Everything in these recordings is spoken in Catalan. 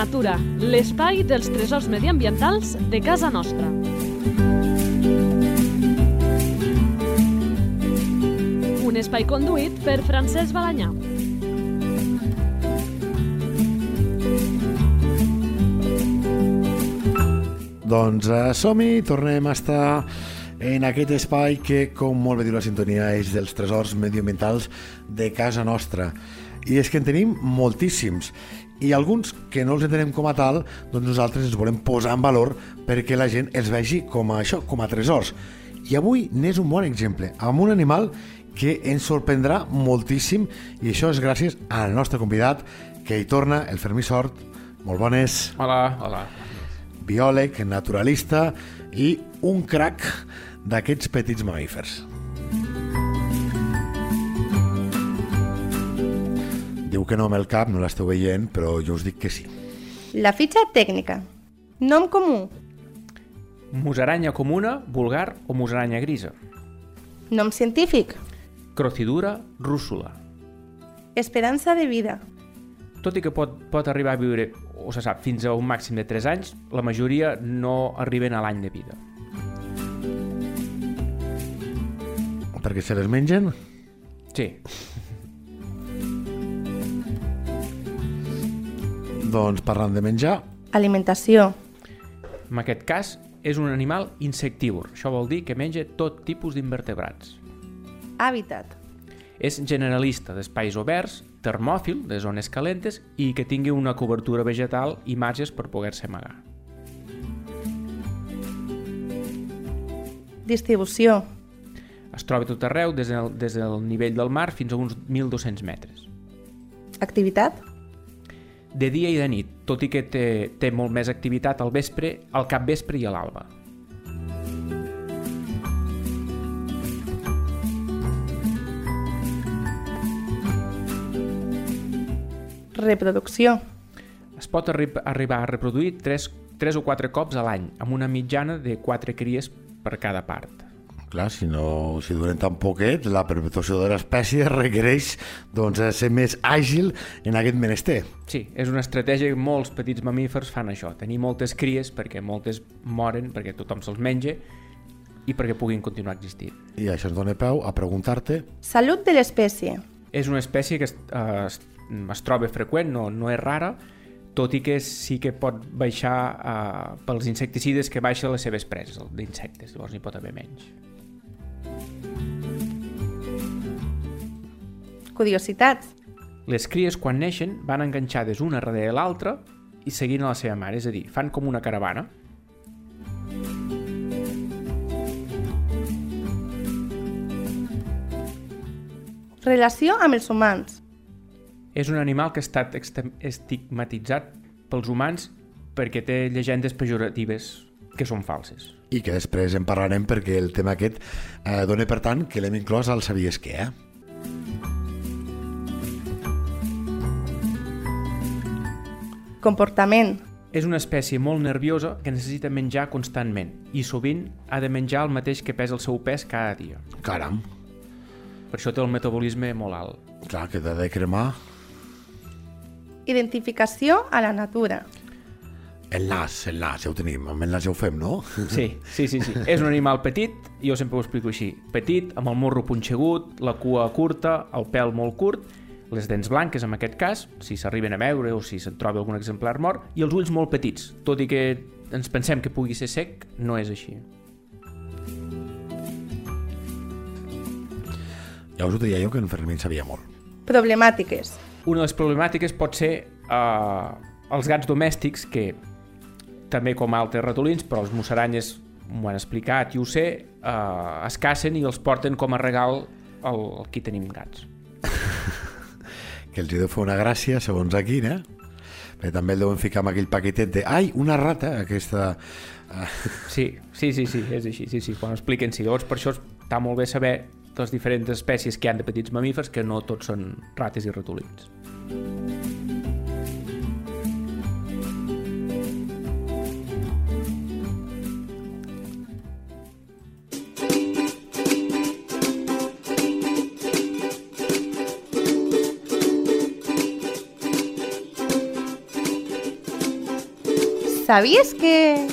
natura, l'espai dels tresors mediambientals de casa nostra. Un espai conduït per Francesc Balanyà. Doncs uh, som-hi, tornem a estar en aquest espai que, com molt bé diu la sintonia, és dels tresors medioambientals de casa nostra. I és que en tenim moltíssims i alguns que no els entenem com a tal, doncs nosaltres ens volem posar en valor perquè la gent els vegi com a això, com a tresors. I avui n'és un bon exemple, amb un animal que ens sorprendrà moltíssim i això és gràcies al nostre convidat que hi torna, el Fermí Sort. Molt bones. Hola, hola. Biòleg, naturalista i un crac d'aquests petits mamífers. Diu que no amb el cap, no l'esteu veient, però jo us dic que sí. La fitxa tècnica. Nom comú. Musaranya comuna, vulgar o musaranya grisa. Nom científic. Crocidura rússula. Esperança de vida. Tot i que pot, pot arribar a viure, o se sap, fins a un màxim de 3 anys, la majoria no arriben a l'any de vida. Perquè se les mengen? Sí, Doncs parlant de menjar, Alimentació. en aquest cas és un animal insectívor. Això vol dir que menja tot tipus d'invertebrats. Hàbitat. És generalista d'espais oberts, termòfil, de zones calentes i que tingui una cobertura vegetal i marges per poder-se amagar. Distribució. Es troba tot arreu, des del, des del nivell del mar fins a uns 1.200 metres. Activitat. De dia i de nit, tot i que té, té molt més activitat al vespre, al capvespre i a l'alba. Reproducció. Es pot arri arribar a reproduir 3, 3 o 4 cops a l'any, amb una mitjana de 4 cries per cada part. Clar, si no si duren tan poquet, la perpetuació de l'espècie requereix doncs, eh, ser més àgil en aquest menester. Sí, és una estratègia que molts petits mamífers fan això, tenir moltes cries perquè moltes moren, perquè tothom se'ls menja i perquè puguin continuar existint. I això ens dona peu a preguntar-te Salut de l'espècie. És una espècie que es, es, es troba freqüent, no, no és rara, tot i que sí que pot baixar eh, pels insecticides que baixen les seves preses d'insectes, llavors n'hi pot haver menys. Curiositats. Les cries, quan neixen, van enganxades una darrere l'altra i seguint a la seva mare, és a dir, fan com una caravana. Relació amb els humans. És un animal que ha estat estigmatitzat pels humans perquè té llegendes pejoratives que són falses. i que després en parlarem perquè el tema aquest eh, dona per tant que l'hem inclòs al Sabies què, eh? Comportament. És una espècie molt nerviosa que necessita menjar constantment i sovint ha de menjar el mateix que pesa el seu pes cada dia. Caram, Per això té el metabolisme molt alt. clar que t'ha de cremar Identificació a la natura. el nas, el nas, ja ho tenim, amb el nas ja ho fem, no? Sí, sí, sí, sí. És un animal petit, jo sempre ho explico així. Petit, amb el morro punxegut, la cua curta, el pèl molt curt, les dents blanques en aquest cas, si s'arriben a veure o si se'n troba algun exemplar mort, i els ulls molt petits, tot i que ens pensem que pugui ser sec, no és així. Ja us ho deia jo que en Fermín sabia molt. Problemàtiques. Una de les problemàtiques pot ser eh, els gats domèstics, que també com altres ratolins, però els musaranyes m'ho han explicat i ho sé, eh, es cacen i els porten com a regal al, al qui tenim gats. Que els hi deu fer una gràcia, segons aquí, eh? Perquè també el deuen ficar amb aquell paquetet de ai, una rata, aquesta... eh, Sí, sí, sí, sí, és així, sí, sí, quan expliquen, sí. Llavors, per això està molt bé saber les diferents espècies que han de petits mamífers, que no tots són rates i ratolins. Sabies que...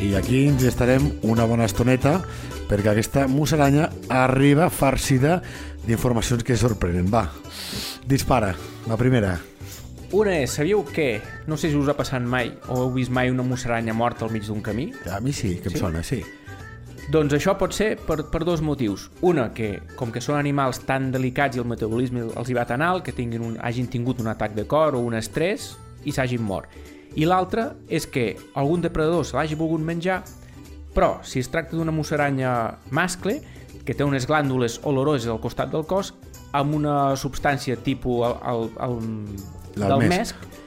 I aquí ens estarem una bona estoneta perquè aquesta musaranya arriba farcida d'informacions que sorprenen. Va, dispara, la primera. Una és, sabíeu que, no sé si us ha passat mai o heu vist mai una musaranya morta al mig d'un camí? A mi sí, que em Sí? sona, sí. Doncs això pot ser per, per dos motius. Una, que com que són animals tan delicats i el metabolisme els hi va tan alt que tinguin un, hagin tingut un atac de cor o un estrès i s'hagin mort. I l'altra és que algun depredador se l'hagi volgut menjar, però si es tracta d'una musaranya mascle, que té unes glàndules oloroses al costat del cos, amb una substància tipus el, el, el, del L'almesc. mesc,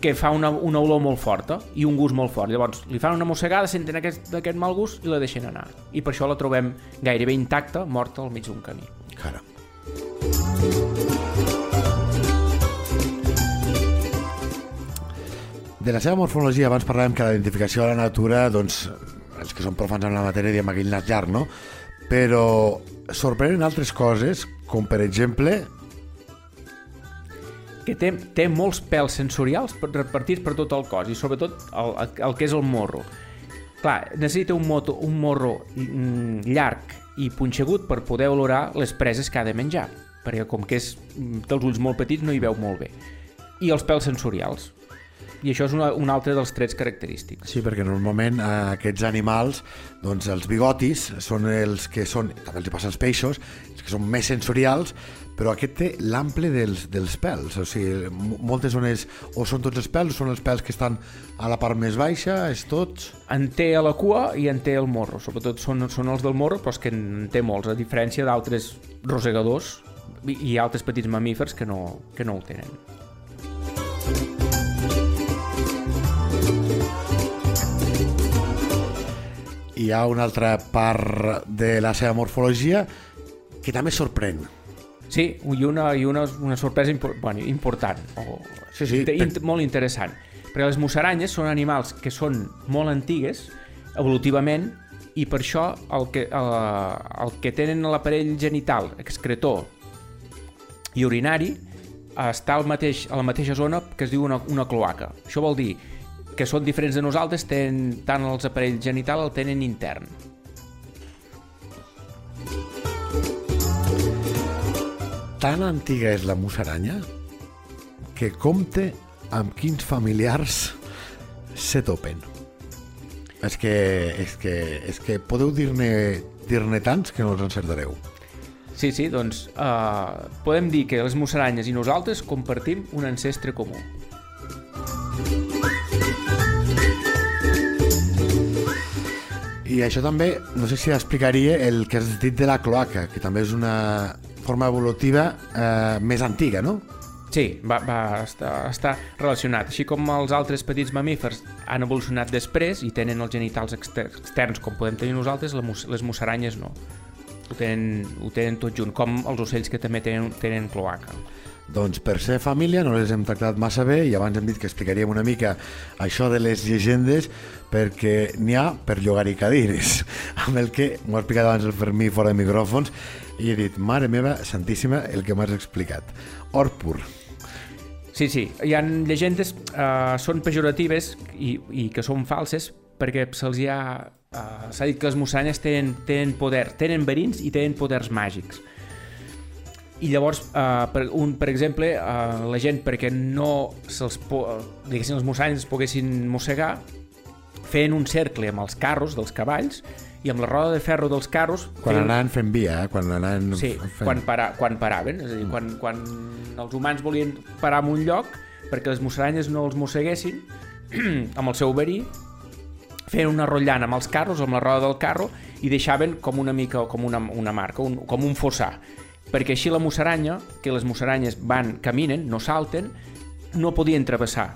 que fa una, una olor molt forta i un gust molt fort. Llavors, li fan una mossegada, senten aquest, aquest mal gust i la deixen anar. I per això la trobem gairebé intacta, morta al mig d'un camí. Cara. De la seva morfologia, abans parlàvem que la identificació de la natura, doncs, els que són profans en la matèria diem aquell nas llarg, no? Però sorprenen altres coses, com per exemple... que té, té molts pèls sensorials repartits per tot el cos i sobretot el, el que és el morro. Clar, necessita un, moto, un morro mm, llarg i punxegut per poder olorar les preses que ha de menjar, perquè com que és, mm, té els ulls molt petits no hi veu molt bé. I els pèls sensorials. I això és una, un altre dels trets característics. Sí, perquè normalment eh, aquests animals, doncs els bigotis són els que són, també els hi passa als peixos, els que són més sensorials, però aquest té l'ample dels, dels pèls, o sigui, mo- moltes zones, o són tots els pèls, o són els pèls que estan a la part més baixa, és tots... En té a la cua i en té al morro. Sobretot són, són els del morro, però és que en té molts, a diferència d'altres rosegadors i altres petits mamífers que no, que no ho tenen. Hi ha una altra part de la seva morfologia que també sorprèn. Sí, i una, i una, una sorpresa impor, bueno, important, o Sí, sí, inte- per- molt interessant. Perquè les musaranyes són animals que són molt antigues, evolutivament, i per això el que, el, el que tenen a l'aparell genital, excretor i urinari, està al mateix, a la mateixa zona que es diu una, una cloaca. Això vol dir que són diferents de nosaltres, tenen, tant els aparells genital el tenen intern. Tan antiga és la musaranya que compte amb quins familiars se topen. És que, és que, és que podeu dir-ne dir-ne tants que no els encertareu. Sí, sí, doncs uh, podem dir que les musaranyes i nosaltres compartim un ancestre comú. I això també, no sé si explicaria el que has dit de la cloaca, que també és una forma evolutiva eh, més antiga, no? Sí, va, va estar, està relacionat. Així com els altres petits mamífers han evolucionat després i tenen els genitals exter externs com podem tenir nosaltres, les musaranyes no. Ho tenen, ho tenen tot junt, com els ocells que també tenen, tenen cloaca. Doncs per ser família no les hem tractat massa bé i abans hem dit que explicaríem una mica això de les llegendes perquè n'hi ha per llogar-hi cadires amb el que m'ho ha explicat abans el Fermí fora de micròfons i he dit, mare meva, santíssima, el que m'has explicat. Or pur. Sí, sí, hi ha llegendes, eh, són pejoratives i, i que són falses perquè se'ls ha... Eh, S'ha dit que les musaranyes tenen, tenen poder, tenen verins i tenen poders màgics. I llavors, eh, per, un, per exemple, eh, la gent perquè no se'ls po, diguéssim, musaranyes es poguessin mossegar, feien un cercle amb els carros dels cavalls i amb la roda de ferro dels carros Quan feien- anaven fent via, eh? quan anaven Sí, fent... quan, para, quan paraven, és a dir, quan, quan els humans volien parar en un lloc perquè les musaranyes no els mosseguessin amb el seu verí, feien una rotllant amb els carros, amb la roda del carro, i deixaven com una mica, com una, una marca, un, com un fossar. Perquè així la musaranya, que les musaranyes van, caminen, no salten, no podien travessar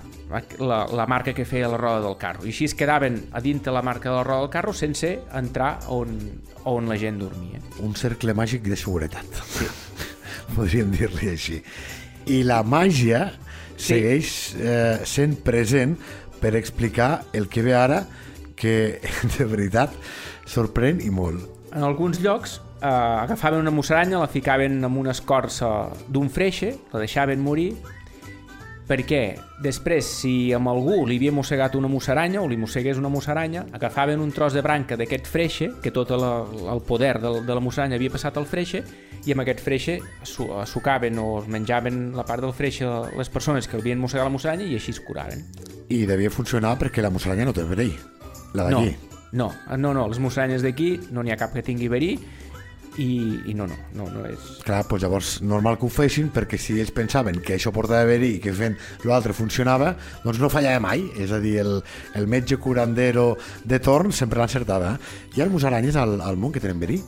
la, la marca que feia la roda del carro. I així es quedaven a dintre la marca de la roda del carro sense entrar on, on la gent dormia. un cercle màgic de seguretat. Sí. Podríem dir-li així. I la màgia Sí. segueix eh, sent present per explicar el que ve ara, que de veritat sorprèn i molt. En alguns llocs eh, agafaven una musaranya, la ficaven en una escorça d'un freixe, la deixaven morir, perquè després, si amb algú li havia mossegat una musaranya o li mossegués una musaranya, agafaven un tros de branca d'aquest freixe, que tot la, el poder de, de la musaranya havia passat al freixe, i amb aquest freixe sucaven o es menjaven la part del freixe les persones que havien mossegat la musaranya i així es curaven. I devia funcionar perquè la musaranya no té verí, la No, d'aquí. no, no, no, les musaranyes d'aquí no n'hi ha cap que tingui verí i, i no, no, no, no és... Clar, doncs llavors normal que ho fessin perquè si ells pensaven que això portava verí i que fent l'altre funcionava, doncs no fallava mai. És a dir, el, el metge curandero de torn sempre l'encertava. Hi ha musaranyes al, al món que tenen verí?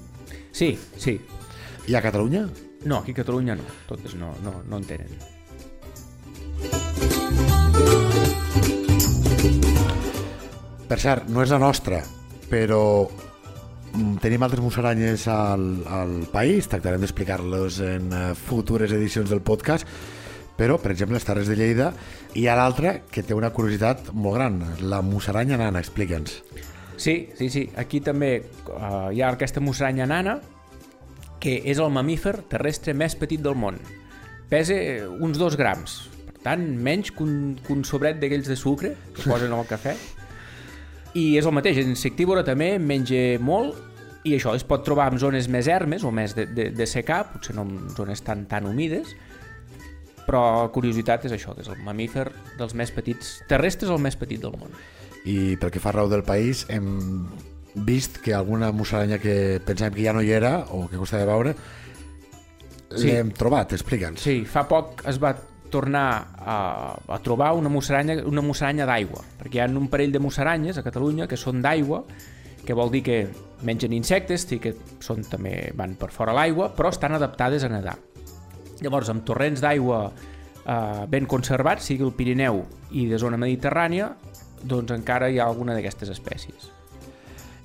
Sí, sí. I a Catalunya? No, aquí a Catalunya no, totes no, no, no en tenen. Per cert, no és la nostra, però tenim altres musaranyes al, al país, tractarem d'explicar-los en eh, futures edicions del podcast, però, per exemple, les Terres de Lleida, hi ha l'altra que té una curiositat molt gran, la musaranya nana, explica'ns. Sí, sí, sí. Aquí també uh, hi ha aquesta musaranya nana, que és el mamífer terrestre més petit del món. Pesa uns dos grams, per tant, menys que un, que un sobret d'aquells de sucre que posen al cafè. I és el mateix, és insectívora també, menja molt, i això es pot trobar en zones més ermes o més de, de, de secà, potser no en zones tan, tan humides, però curiositat és això, que és el mamífer dels més petits, terrestres el més petit del món. I pel que fa arreu del país, hem vist que alguna musaranya que pensàvem que ja no hi era o que costava veure, Sí. l'hem trobat, explica'ns. Sí, fa poc es va tornar a, a trobar una musaranya, una musaranya d'aigua, perquè hi ha un parell de musaranyes a Catalunya que són d'aigua, que vol dir que mengen insectes, sí que són, també van per fora l'aigua, però estan adaptades a nedar. Llavors, amb torrents d'aigua eh, ben conservats, sigui el Pirineu i de zona mediterrània, doncs encara hi ha alguna d'aquestes espècies.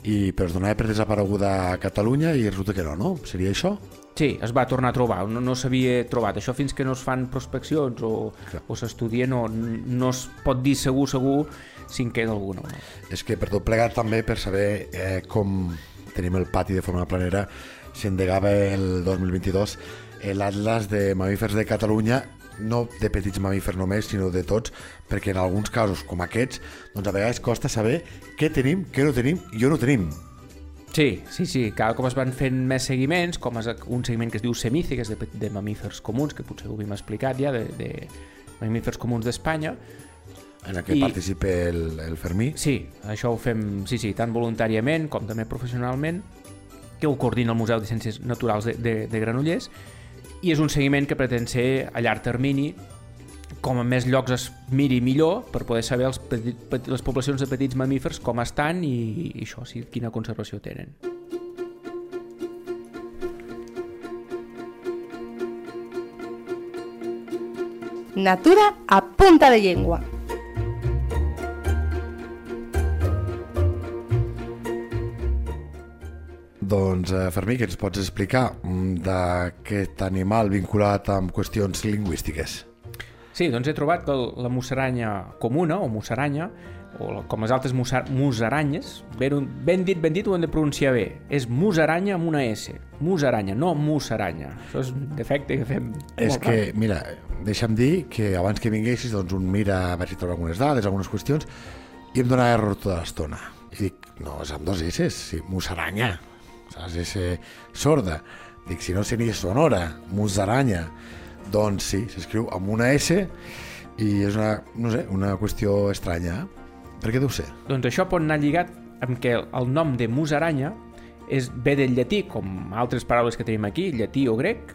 I però es donava per desapareguda a Catalunya i resulta que no, no? Seria això? Sí, es va tornar a trobar, no, no s'havia trobat. Això fins que no es fan prospeccions o, Clar. o s'estudia no, no es pot dir segur, segur si en queda alguna no. És que per tot plegat també per saber eh, com tenim el pati de forma planera s'endegava el 2022 l'Atlas de mamífers de Catalunya no de petits mamífers només, sinó de tots, perquè en alguns casos, com aquests, doncs a vegades costa saber què tenim, què no tenim i on no tenim. Sí, sí, sí, cada cop es van fent més seguiments, com és un seguiment que es diu Semici, que és de, de mamífers comuns, que potser ho havíem explicat ja, de, de mamífers comuns d'Espanya. En el que I- I... participa el, el Fermí. Sí, això ho fem, sí, sí, tant voluntàriament com també professionalment, que ho coordina el Museu de Ciències Naturals de, de, de Granollers, i és un seguiment que pretén ser a llarg termini, com a més llocs es miri millor per poder saber els petit, les poblacions de petits mamífers com estan i, i això, sí, quina conservació tenen. Natura a punta de llengua. Doncs, eh, Fermí, què ens pots explicar mm, d'aquest animal vinculat amb qüestions lingüístiques? Sí, doncs he trobat que la musaranya comuna, o musaranya, o com les altres musa, musaranyes, ben, ben dit, ben dit, ho hem de pronunciar bé. És musaranya amb una S. Musaranya, no musaranya. Això és un defecte que fem És que, mira, deixa'm dir que abans que vinguessis, doncs un mira a veure si troba algunes dades, algunes qüestions, i em dona error tota l'estona. I dic, no, és amb dos S, sí, musaranya, saps, S sorda. Dic, si no seria sonora, musaranya. Doncs sí, s'escriu amb una S i és una, no sé, una qüestió estranya. Per què deu ser? Doncs això pot anar lligat amb que el nom de musaranya és, ve del llatí, com altres paraules que tenim aquí, llatí o grec,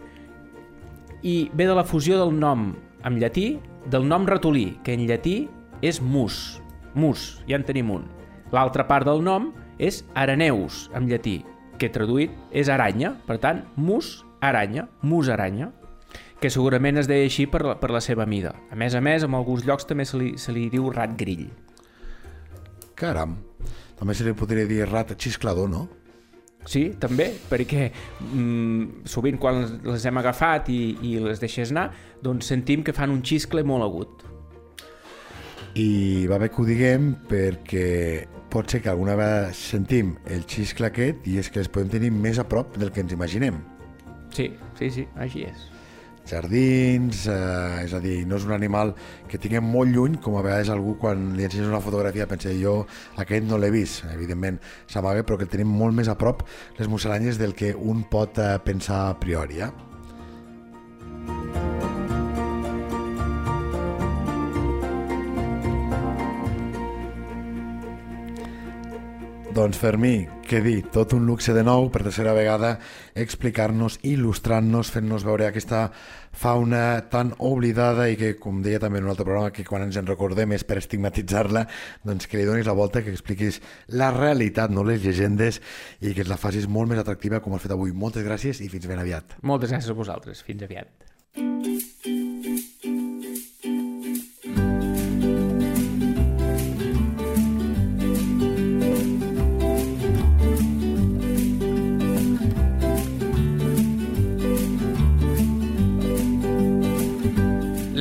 i ve de la fusió del nom en llatí del nom ratolí, que en llatí és mus. Mus, ja en tenim un. L'altra part del nom és araneus, en llatí, que traduït és aranya. Per tant, mus, aranya, musaranya que segurament es deia així per la, per la seva mida. A més a més, en alguns llocs també se li, se li diu rat grill. Caram, també se li podria dir rat xisclador, no? Sí, també, perquè mm, sovint quan les, les hem agafat i, i les deixes anar, doncs sentim que fan un xiscle molt agut. I va bé que ho diguem perquè pot ser que alguna vegada sentim el xiscle aquest i és que els podem tenir més a prop del que ens imaginem. Sí, sí, sí, així és. jardins, eh, és a dir, no és un animal que tinguem molt lluny, com a vegades algú quan li ensenyes una fotografia pensa jo aquest no l'he vist, evidentment s'amaga, però que el tenim molt més a prop les musaranyes del que un pot eh, pensar a priori. Eh? Doncs Fermí, què dir, tot un luxe de nou, per tercera vegada, explicar-nos, il·lustrant-nos, fent-nos veure aquesta fauna tan oblidada i que, com deia també en un altre programa, que quan ens en recordem és per estigmatitzar-la, doncs que li donis la volta, que expliquis la realitat, no les llegendes, i que la facis molt més atractiva com has fet avui. Moltes gràcies i fins ben aviat. Moltes gràcies a vosaltres. Fins aviat.